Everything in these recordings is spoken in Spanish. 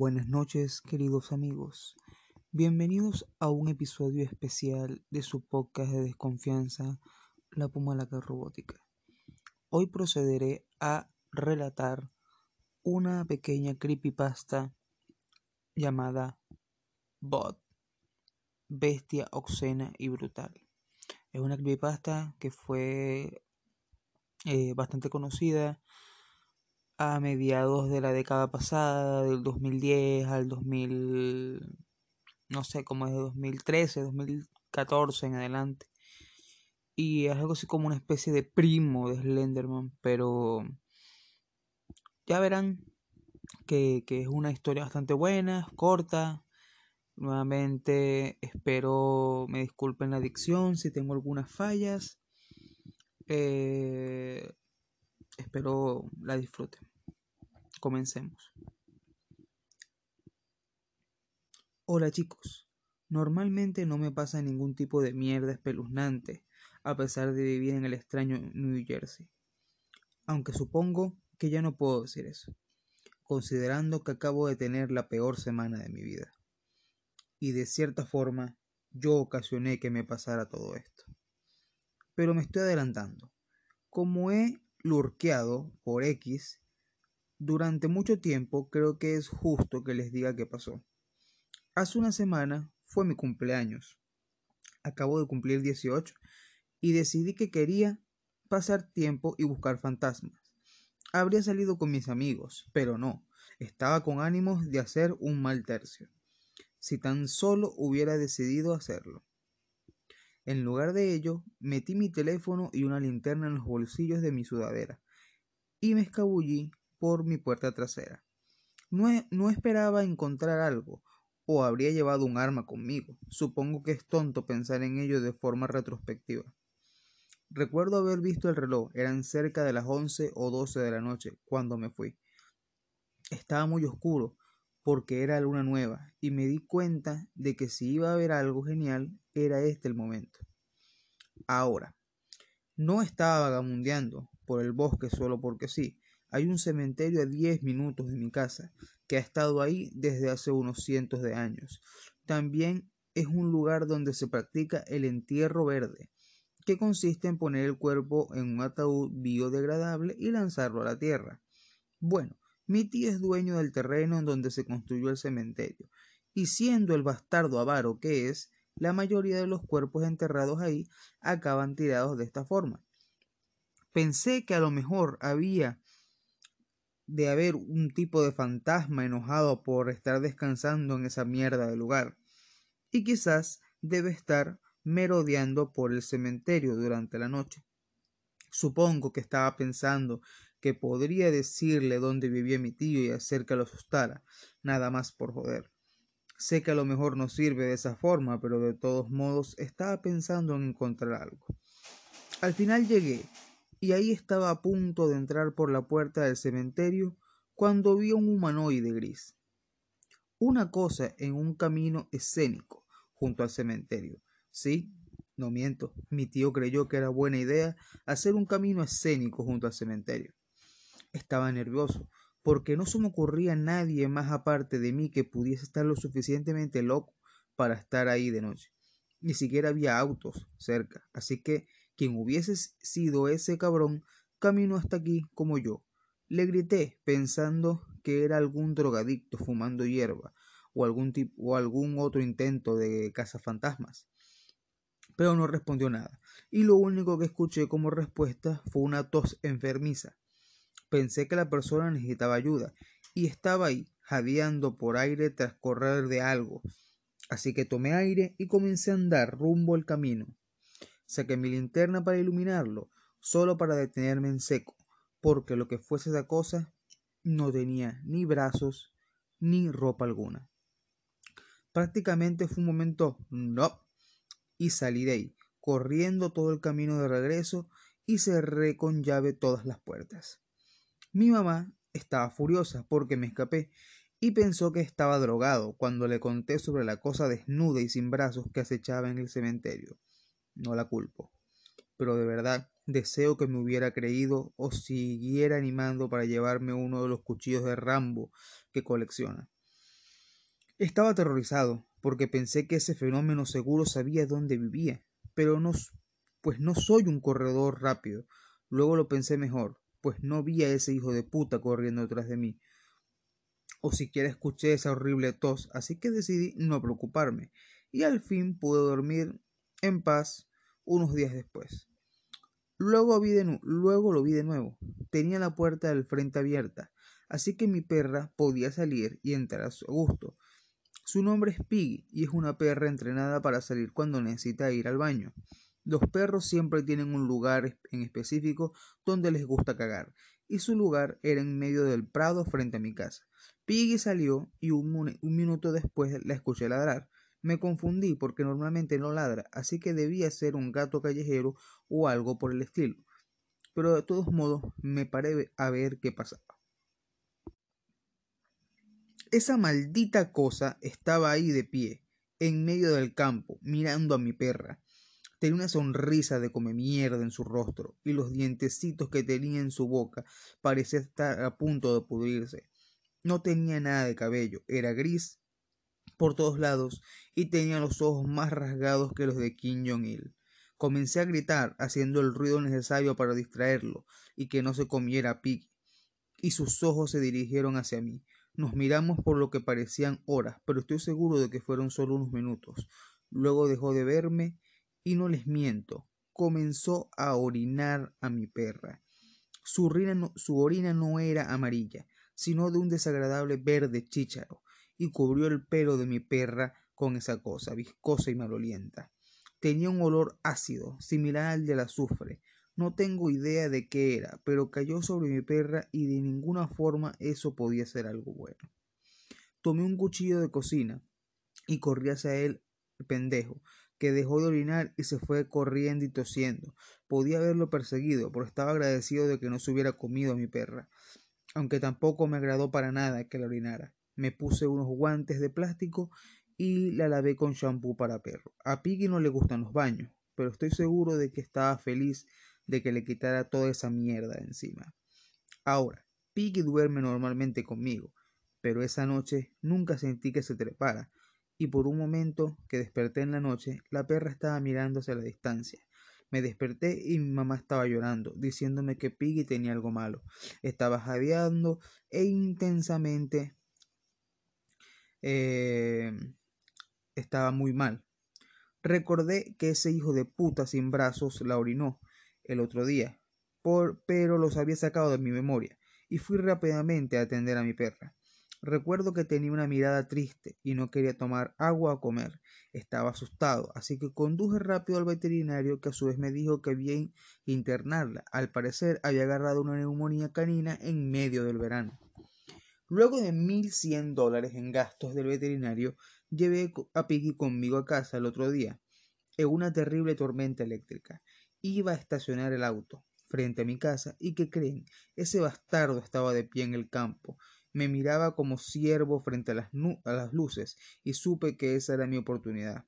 Buenas noches, queridos amigos. Bienvenidos a un episodio especial de su podcast de desconfianza, La Pumalaca Robótica. Hoy procederé a relatar una pequeña creepypasta llamada Bot, Bestia Obscena y Brutal. Es una creepypasta que fue eh, bastante conocida a mediados de la década pasada, del 2010 al 2000, no sé, como es de 2013, 2014 en adelante. Y es algo así como una especie de primo de Slenderman, pero ya verán que, que es una historia bastante buena, corta. Nuevamente espero me disculpen la adicción si tengo algunas fallas. Eh, espero la disfruten. Comencemos. Hola chicos. Normalmente no me pasa ningún tipo de mierda espeluznante, a pesar de vivir en el extraño New Jersey. Aunque supongo que ya no puedo decir eso, considerando que acabo de tener la peor semana de mi vida. Y de cierta forma, yo ocasioné que me pasara todo esto. Pero me estoy adelantando. Como he lurqueado por X durante mucho tiempo creo que es justo que les diga qué pasó. Hace una semana fue mi cumpleaños. Acabo de cumplir 18 y decidí que quería pasar tiempo y buscar fantasmas. Habría salido con mis amigos, pero no, estaba con ánimos de hacer un mal tercio. Si tan solo hubiera decidido hacerlo. En lugar de ello, metí mi teléfono y una linterna en los bolsillos de mi sudadera y me escabullí por mi puerta trasera. No, no esperaba encontrar algo, o habría llevado un arma conmigo. Supongo que es tonto pensar en ello de forma retrospectiva. Recuerdo haber visto el reloj, eran cerca de las once o doce de la noche cuando me fui. Estaba muy oscuro, porque era luna nueva, y me di cuenta de que si iba a haber algo genial, era este el momento. Ahora, no estaba vagamundeando por el bosque solo porque sí, hay un cementerio a 10 minutos de mi casa, que ha estado ahí desde hace unos cientos de años. También es un lugar donde se practica el entierro verde, que consiste en poner el cuerpo en un ataúd biodegradable y lanzarlo a la tierra. Bueno, mi tío es dueño del terreno en donde se construyó el cementerio, y siendo el bastardo avaro que es, la mayoría de los cuerpos enterrados ahí acaban tirados de esta forma. Pensé que a lo mejor había de haber un tipo de fantasma enojado por estar descansando en esa mierda de lugar. Y quizás debe estar merodeando por el cementerio durante la noche. Supongo que estaba pensando que podría decirle dónde vivía mi tío y hacer que lo asustara, nada más por joder. Sé que a lo mejor no sirve de esa forma, pero de todos modos estaba pensando en encontrar algo. Al final llegué y ahí estaba a punto de entrar por la puerta del cementerio cuando vi un humanoide gris. Una cosa en un camino escénico junto al cementerio. Sí, no miento, mi tío creyó que era buena idea hacer un camino escénico junto al cementerio. Estaba nervioso, porque no se me ocurría nadie más aparte de mí que pudiese estar lo suficientemente loco para estar ahí de noche. Ni siquiera había autos cerca, así que quien hubiese sido ese cabrón caminó hasta aquí como yo. Le grité, pensando que era algún drogadicto fumando hierba o algún, tipo, o algún otro intento de cazafantasmas. Pero no respondió nada, y lo único que escuché como respuesta fue una tos enfermiza. Pensé que la persona necesitaba ayuda, y estaba ahí, jadeando por aire tras correr de algo. Así que tomé aire y comencé a andar rumbo al camino. Saqué mi linterna para iluminarlo, solo para detenerme en seco, porque lo que fuese esa cosa no tenía ni brazos ni ropa alguna. Prácticamente fue un momento no y salí de ahí, corriendo todo el camino de regreso y cerré con llave todas las puertas. Mi mamá estaba furiosa porque me escapé y pensó que estaba drogado cuando le conté sobre la cosa desnuda y sin brazos que acechaba en el cementerio no la culpo. Pero de verdad deseo que me hubiera creído o siguiera animando para llevarme uno de los cuchillos de Rambo que colecciona. Estaba aterrorizado, porque pensé que ese fenómeno seguro sabía dónde vivía, pero no, pues no soy un corredor rápido. Luego lo pensé mejor, pues no vi a ese hijo de puta corriendo detrás de mí. O siquiera escuché esa horrible tos, así que decidí no preocuparme, y al fin pude dormir en paz unos días después. Luego, vi de lo vi de nuevo. Tenía la puerta del frente abierta, así que mi perra podía salir y entrar a su gusto. Su nombre es Piggy y es una perra entrenada para salir cuando necesita ir al baño. Los perros siempre tienen un lugar en específico donde les gusta cagar, y su lugar era en medio del prado frente a mi casa. Piggy salió y un minuto después la escuché ladrar. Me confundí porque normalmente no ladra, así que debía ser un gato callejero o algo por el estilo. Pero de todos modos me paré a ver qué pasaba. Esa maldita cosa estaba ahí de pie, en medio del campo, mirando a mi perra. Tenía una sonrisa de come mierda en su rostro, y los dientecitos que tenía en su boca parecía estar a punto de pudrirse. No tenía nada de cabello, era gris por todos lados y tenía los ojos más rasgados que los de Kim Jong-il. Comencé a gritar, haciendo el ruido necesario para distraerlo y que no se comiera a Piggy, y sus ojos se dirigieron hacia mí. Nos miramos por lo que parecían horas, pero estoy seguro de que fueron solo unos minutos. Luego dejó de verme y no les miento, comenzó a orinar a mi perra. Su orina no, su orina no era amarilla, sino de un desagradable verde chícharo, y cubrió el pelo de mi perra con esa cosa, viscosa y malolienta. Tenía un olor ácido, similar al del azufre, no tengo idea de qué era, pero cayó sobre mi perra y de ninguna forma eso podía ser algo bueno. Tomé un cuchillo de cocina y corrí hacia él, pendejo, que dejó de orinar y se fue corriendo y tosiendo. Podía haberlo perseguido, pero estaba agradecido de que no se hubiera comido a mi perra, aunque tampoco me agradó para nada que la orinara. Me puse unos guantes de plástico y la lavé con champú para perro. A Piggy no le gustan los baños, pero estoy seguro de que estaba feliz de que le quitara toda esa mierda de encima. Ahora, Piggy duerme normalmente conmigo, pero esa noche nunca sentí que se trepara, y por un momento que desperté en la noche, la perra estaba mirándose a la distancia. Me desperté y mi mamá estaba llorando, diciéndome que Piggy tenía algo malo. Estaba jadeando e intensamente eh, estaba muy mal. Recordé que ese hijo de puta sin brazos la orinó, el otro día, por, pero los había sacado de mi memoria, y fui rápidamente a atender a mi perra. Recuerdo que tenía una mirada triste y no quería tomar agua o comer. Estaba asustado, así que conduje rápido al veterinario que a su vez me dijo que había internarla. Al parecer había agarrado una neumonía canina en medio del verano. Luego de mil cien dólares en gastos del veterinario, llevé a Piggy conmigo a casa el otro día, en una terrible tormenta eléctrica. Iba a estacionar el auto frente a mi casa y que creen, ese bastardo estaba de pie en el campo. Me miraba como siervo frente a las, a las luces y supe que esa era mi oportunidad.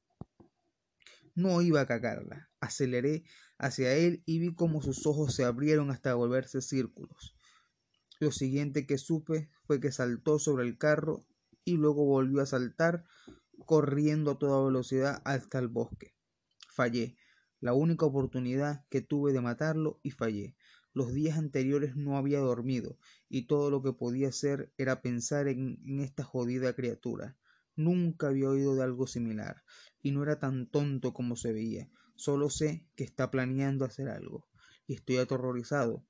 No iba a cagarla. Aceleré hacia él y vi como sus ojos se abrieron hasta volverse círculos. Lo siguiente que supe fue que saltó sobre el carro y luego volvió a saltar corriendo a toda velocidad hasta el bosque. Fallé la única oportunidad que tuve de matarlo y fallé. Los días anteriores no había dormido y todo lo que podía hacer era pensar en, esta jodida criatura. Nunca había oído de algo similar y no era tan tonto como se veía. Solo sé que está planeando hacer algo y estoy aterrorizado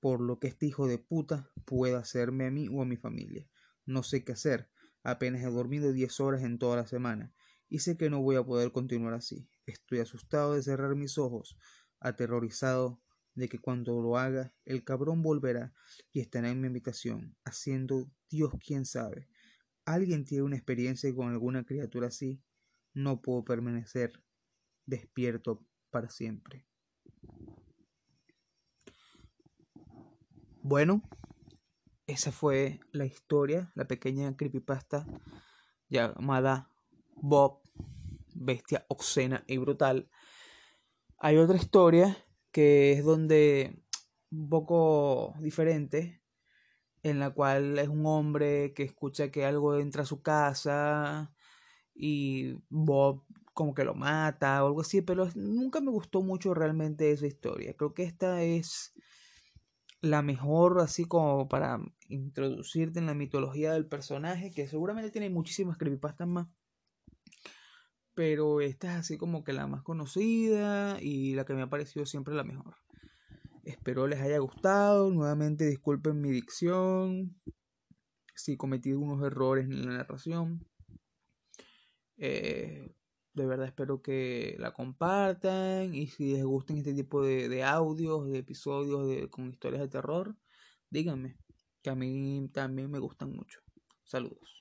por lo que este hijo de puta pueda hacerme a mí o a mi familia. No sé qué hacer. Apenas he dormido diez horas en toda la semana y sé que no voy a poder continuar así. Estoy asustado de cerrar mis ojos, aterrorizado de que cuando lo haga el cabrón volverá y estará en mi habitación, haciendo Dios quién sabe. ¿Alguien tiene una experiencia con alguna criatura así? No puedo permanecer despierto para siempre. Bueno, esa fue la historia, la pequeña creepypasta llamada Bob bestia obscena y brutal. Hay otra historia que es donde un poco diferente, en la cual es un hombre que escucha que algo entra a su casa y Bob como que lo mata o algo así, pero nunca me gustó mucho realmente esa historia. Creo que esta es la mejor así como para introducirte en la mitología del personaje, que seguramente tiene muchísimas creepypastas más. Pero esta es así como que la más conocida y la que me ha parecido siempre la mejor. Espero les haya gustado. Nuevamente disculpen mi dicción. Si cometí unos errores en la narración. Eh, de verdad espero que la compartan y si les gustan este tipo de, de audios, de episodios de, con historias de terror, díganme, que a mí también me gustan mucho. Saludos.